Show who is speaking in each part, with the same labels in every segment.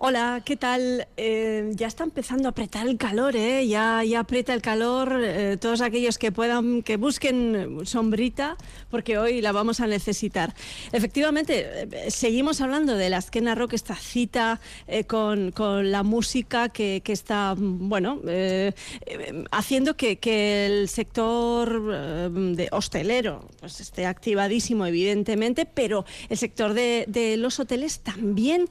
Speaker 1: Hola, ¿qué tal? Eh, ya está empezando a apretar el calor, ¿eh? Ya, ya aprieta el calor. Eh, todos aquellos que puedan, que busquen sombrita, porque hoy la vamos a necesitar. Efectivamente, eh, seguimos hablando de la Esquena Rock, esta cita con, la música que, está, bueno, haciendo que, el sector de hostelero pues esté activadísimo, evidentemente, pero el sector de los hoteles también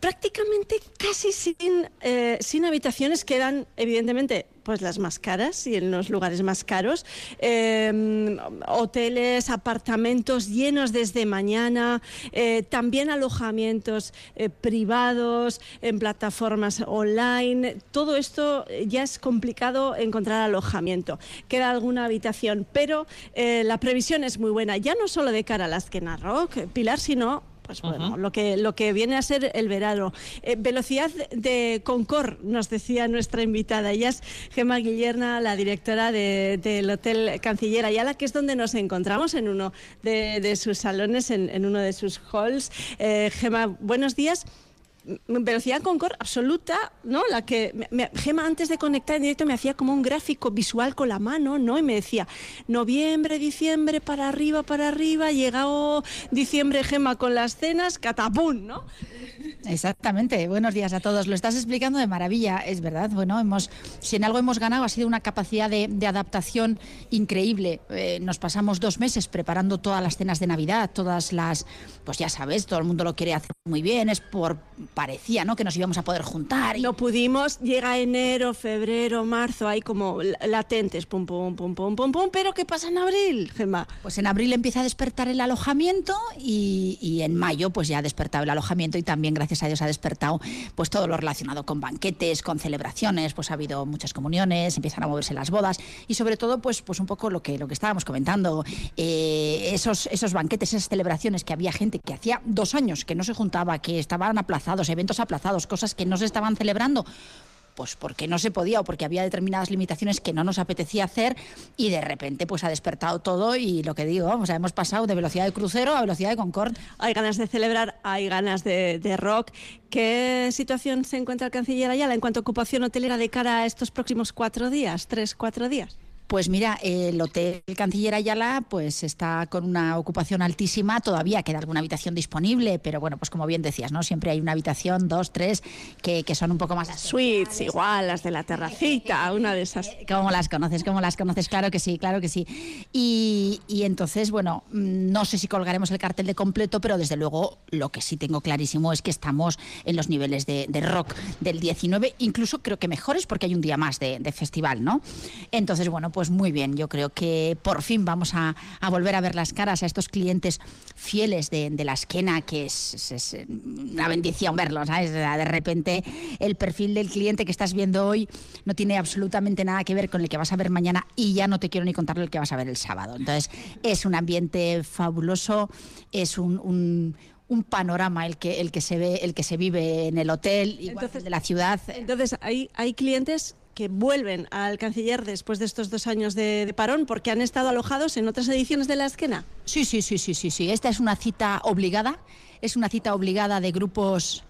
Speaker 1: prácticamente casi sin, eh, sin habitaciones quedan, evidentemente, pues las más caras y en los lugares más caros. Em, hoteles, apartamentos llenos desde mañana, eh, también alojamientos eh, privados en plataformas online. Todo esto ya es complicado encontrar alojamiento. Queda alguna habitación, pero la previsión es muy buena, ya no solo de cara a las Kena Rock, Pilar, sino pues bueno, lo, que, lo que viene a ser el verano. Eh, velocidad de Concord, nos decía nuestra invitada. Ella es Gema Guillerna, la directora del Hotel Canciller Ayala, que es donde nos encontramos en uno de, sus salones, en, uno de sus halls. Eh, Gema, buenos días velocidad Concord absoluta, ¿no? La que Gema antes de conectar en directo me hacía como un gráfico visual con la mano, ¿no? Y me decía, noviembre, diciembre, para arriba, para arriba, llegado diciembre Gema con las cenas, catapum, ¿no?
Speaker 2: Exactamente. Buenos días a todos. Lo estás explicando de maravilla, es verdad. Bueno, hemos, si en algo hemos ganado ha sido una capacidad de, adaptación increíble. Eh, nos pasamos dos meses preparando todas las cenas de Navidad, todas las, pues ya sabes, todo el mundo lo quiere hacer muy bien. Es por parecía, ¿no? Que nos íbamos a poder juntar.
Speaker 1: No pudimos. Llega enero, febrero, marzo, hay como latentes, pum, pum, pum, pum, pum, pum. Pero ¿qué pasa en abril, Gemma?
Speaker 2: Pues en abril empieza a despertar el alojamiento y, y en mayo, pues ya ha despertado el alojamiento y también gracias gracias a Dios ha despertado pues todo lo relacionado con banquetes, con celebraciones, pues ha habido muchas comuniones, empiezan a moverse las bodas y sobre todo pues, pues un poco lo que, lo que estábamos comentando, eh, esos, esos banquetes, esas celebraciones que había gente que hacía dos años que no se juntaba, que estaban aplazados, eventos aplazados, cosas que no se estaban celebrando pues porque no se podía o porque había determinadas limitaciones que no nos apetecía hacer y de repente pues ha despertado todo y lo que digo, vamos, hemos pasado de velocidad de crucero a velocidad de Concorde.
Speaker 1: Hay ganas de celebrar, hay ganas de, de rock. ¿Qué situación se encuentra el canciller Ayala en cuanto a ocupación hotelera de cara a estos próximos cuatro días, tres, cuatro días?
Speaker 2: Pues mira, el Hotel Canciller Ayala pues está con una ocupación altísima, todavía queda alguna habitación disponible, pero bueno, pues como bien decías, ¿no? Siempre hay una habitación, dos, tres, que, son un poco más...
Speaker 1: Suites, igual, las de la terracita, una de esas.
Speaker 2: ¿Cómo las conoces? ¿Cómo las conoces? Claro que sí, claro que sí. Y, entonces, bueno, mm, no sé si colgaremos el cartel de completo, pero desde luego lo que sí tengo clarísimo es que estamos en los niveles de, rock del 19, incluso creo que mejores porque hay un día más de, de festival, ¿no? Entonces, bueno, pues pues muy bien, yo creo que por fin vamos a, volver a ver las caras a estos clientes fieles de, la esquena, que es, una bendición verlos, ¿sabes? De repente el perfil del cliente que estás viendo hoy no tiene absolutamente nada que ver con el que vas a ver mañana y ya no te quiero ni contar el que vas a ver el sábado. Entonces es un ambiente fabuloso, es un, panorama el que el que se ve el que se vive en el hotel entonces, de la ciudad
Speaker 1: entonces hay hay clientes que vuelven al canciller después de estos dos años de, parón porque han estado alojados en otras ediciones de la esquena.
Speaker 2: Sí, sí, sí, sí, sí, sí. Esta es una cita obligada, es una cita obligada de grupos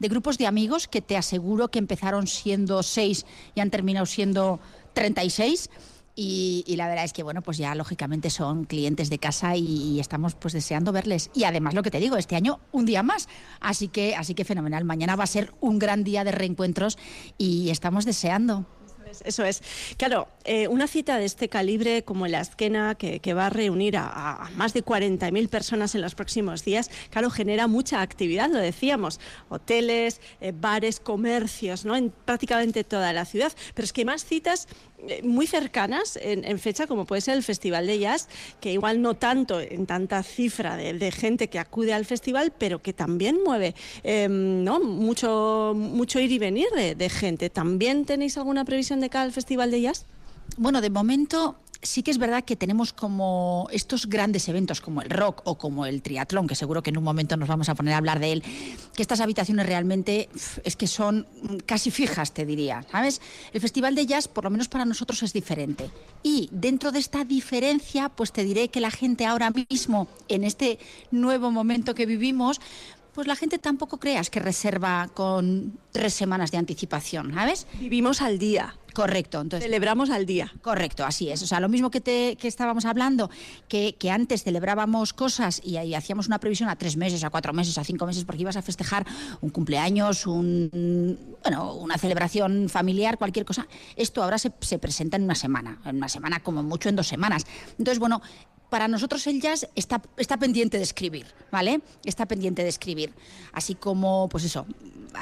Speaker 2: de grupos de amigos que te aseguro que empezaron siendo seis y han terminado siendo 36. Y, y, la verdad es que, bueno, pues ya lógicamente son clientes de casa y, estamos pues deseando verles. Y además lo que te digo, este año un día más. Así que, así que fenomenal. Mañana va a ser un gran día de reencuentros y estamos deseando
Speaker 1: eso es. Claro, eh, una cita de este calibre como la Esquena, que, va a reunir a, más de 40.000 personas en los próximos días, claro, genera mucha actividad, lo decíamos, hoteles, eh, bares, comercios, ¿no? En prácticamente toda la ciudad. Pero es que más citas eh, muy cercanas en, fecha, como puede ser el Festival de Jazz, que igual no tanto en tanta cifra de, gente que acude al festival, pero que también mueve em, ¿no? mucho, mucho ir y venir de gente. ¿También tenéis alguna previsión de cara al Festival de Jazz?
Speaker 2: Bueno, de momento sí que es verdad que tenemos como estos grandes eventos como el rock o como el triatlón, que seguro que en un momento nos vamos a poner a hablar de él, que estas habitaciones realmente es que son casi fijas, te diría, ¿sabes? El Festival de Jazz, por lo menos para nosotros, es diferente. Y dentro de esta diferencia, pues te diré que la gente ahora mismo, en este nuevo momento que vivimos, pues la gente tampoco creas que reserva con tres semanas de anticipación, ¿sabes?
Speaker 1: Vivimos al día.
Speaker 2: Correcto. Entonces,
Speaker 1: Celebramos al día.
Speaker 2: Correcto, así es. O sea, lo mismo que, te, que estábamos hablando, que, que antes celebrábamos cosas y, ahí hacíamos una previsión a tres meses, a cuatro meses, a cinco meses, porque ibas a festejar un cumpleaños, un, bueno, una celebración familiar, cualquier cosa. Esto ahora se, se presenta en una semana, en una semana como mucho en dos semanas. Entonces, bueno, para nosotros el jazz está, está pendiente de escribir, ¿vale? Está pendiente de escribir. Así como, pues eso,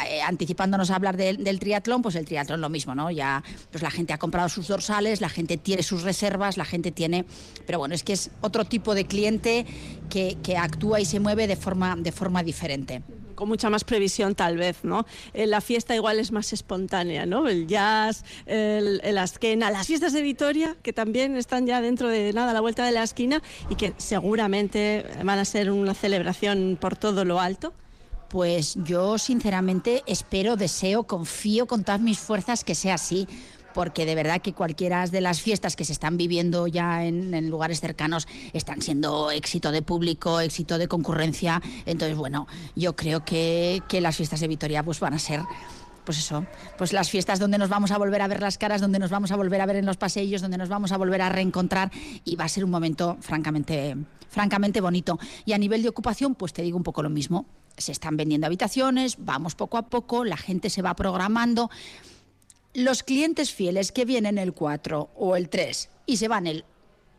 Speaker 2: eh, anticipándonos a hablar del, triatlón, pues el triatlón lo mismo, ¿no? Ya pues la gente ha comprado sus dorsales, la gente tiene sus reservas, la gente tiene... Pero bueno, es que es otro tipo de cliente que, que actúa y se mueve de forma, de forma diferente
Speaker 1: con mucha más previsión tal vez, ¿no? Eh, la fiesta igual es más espontánea, ¿no? El jazz, el, el asquena, las fiestas de Vitoria, que también están ya dentro de nada, a la vuelta de la esquina, y que seguramente van a ser una celebración por todo lo alto.
Speaker 2: Pues yo sinceramente espero, deseo, confío con todas mis fuerzas que sea así porque de verdad que cualquiera de las fiestas que se están viviendo ya en, lugares cercanos están siendo éxito de público, éxito de concurrencia. Entonces, bueno, yo creo que, que las fiestas de Vitoria pues van a ser pues eso, pues las fiestas donde nos vamos a volver a ver las caras, donde nos vamos a volver a ver en los pasillos, donde nos vamos a volver a reencontrar y va a ser un momento francamente, francamente bonito. Y a nivel de ocupación, pues te digo un poco lo mismo. Se están vendiendo habitaciones, vamos poco a poco, la gente se va programando. Los clientes fieles que vienen el 4 o el 3 y se van el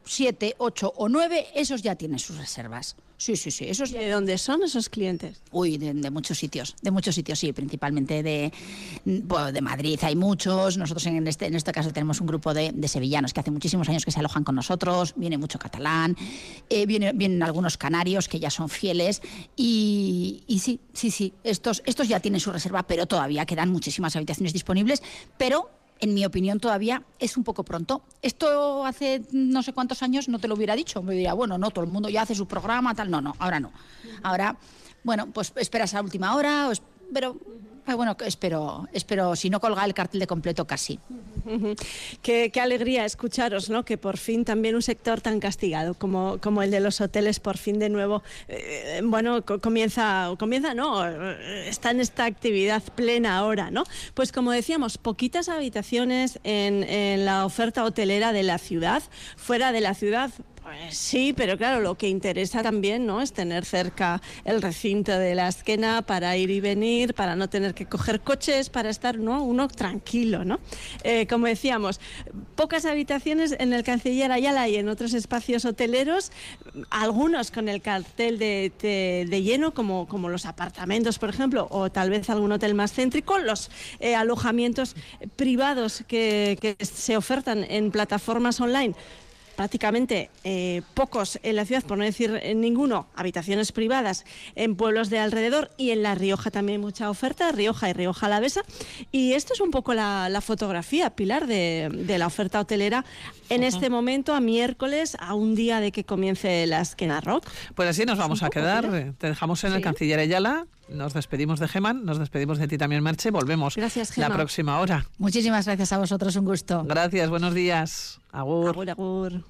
Speaker 2: 7, 8 o 9, esos ya tienen sus reservas. Sí, sí, sí. Esos
Speaker 1: ¿Y de dónde son esos clientes?
Speaker 2: Uy, de, de, muchos sitios, de muchos sitios, sí, principalmente de, bueno, de Madrid hay muchos. Nosotros en este, en este caso tenemos un grupo de, de, sevillanos que hace muchísimos años que se alojan con nosotros, viene mucho catalán, eh, viene, vienen algunos canarios que ya son fieles y, y sí, sí, sí, estos, estos ya tienen su reserva, pero todavía quedan muchísimas habitaciones disponibles, pero en mi opinión, todavía es un poco pronto. Esto hace no sé cuántos años no te lo hubiera dicho. Me diría, bueno, no, todo el mundo ya hace su programa, tal. No, no, ahora no. Ahora, bueno, pues esperas a última hora, pero bueno, espero, espero, si no colga el cartel de completo, casi.
Speaker 1: Qué, alegría escucharos, ¿no? Que por fin también un sector tan castigado como, como el de los hoteles, por fin de nuevo, eh, bueno, comienza, comienza, no, está en esta actividad plena ahora, ¿no? Pues como decíamos, poquitas habitaciones en la oferta hotelera de la ciudad, fuera de la ciudad, sí, pero claro, lo que interesa también ¿no? es tener cerca el recinto de la esquena para ir y venir, para no tener que coger coches, para estar ¿no? uno tranquilo. ¿no? Eh, como decíamos, pocas habitaciones en el Canciller Ayala y en otros espacios hoteleros, algunos con el cartel de, lleno, como, como los apartamentos, por ejemplo, o tal vez algún hotel más céntrico, los eh, alojamientos privados que se ofertan en plataformas online prácticamente eh, pocos en la ciudad, por no decir ninguno, habitaciones privadas en pueblos de alrededor y en La Rioja también mucha oferta, Rioja y Rioja Alavesa. Y esto es un poco la, la fotografía, Pilar, de, de, la oferta hotelera en uh -huh. este momento, a miércoles, a un día de que comience la Esquena Rock.
Speaker 3: Pues así nos vamos a quedar. Pilar. Te dejamos en sí. el Canciller Ayala. Nos despedimos de Geman, nos despedimos de ti también, Merche. Volvemos
Speaker 1: gracias,
Speaker 3: la próxima hora.
Speaker 2: Muchísimas gracias a vosotros, un gusto.
Speaker 3: Gracias, buenos días. Agur.
Speaker 1: Agur, agur.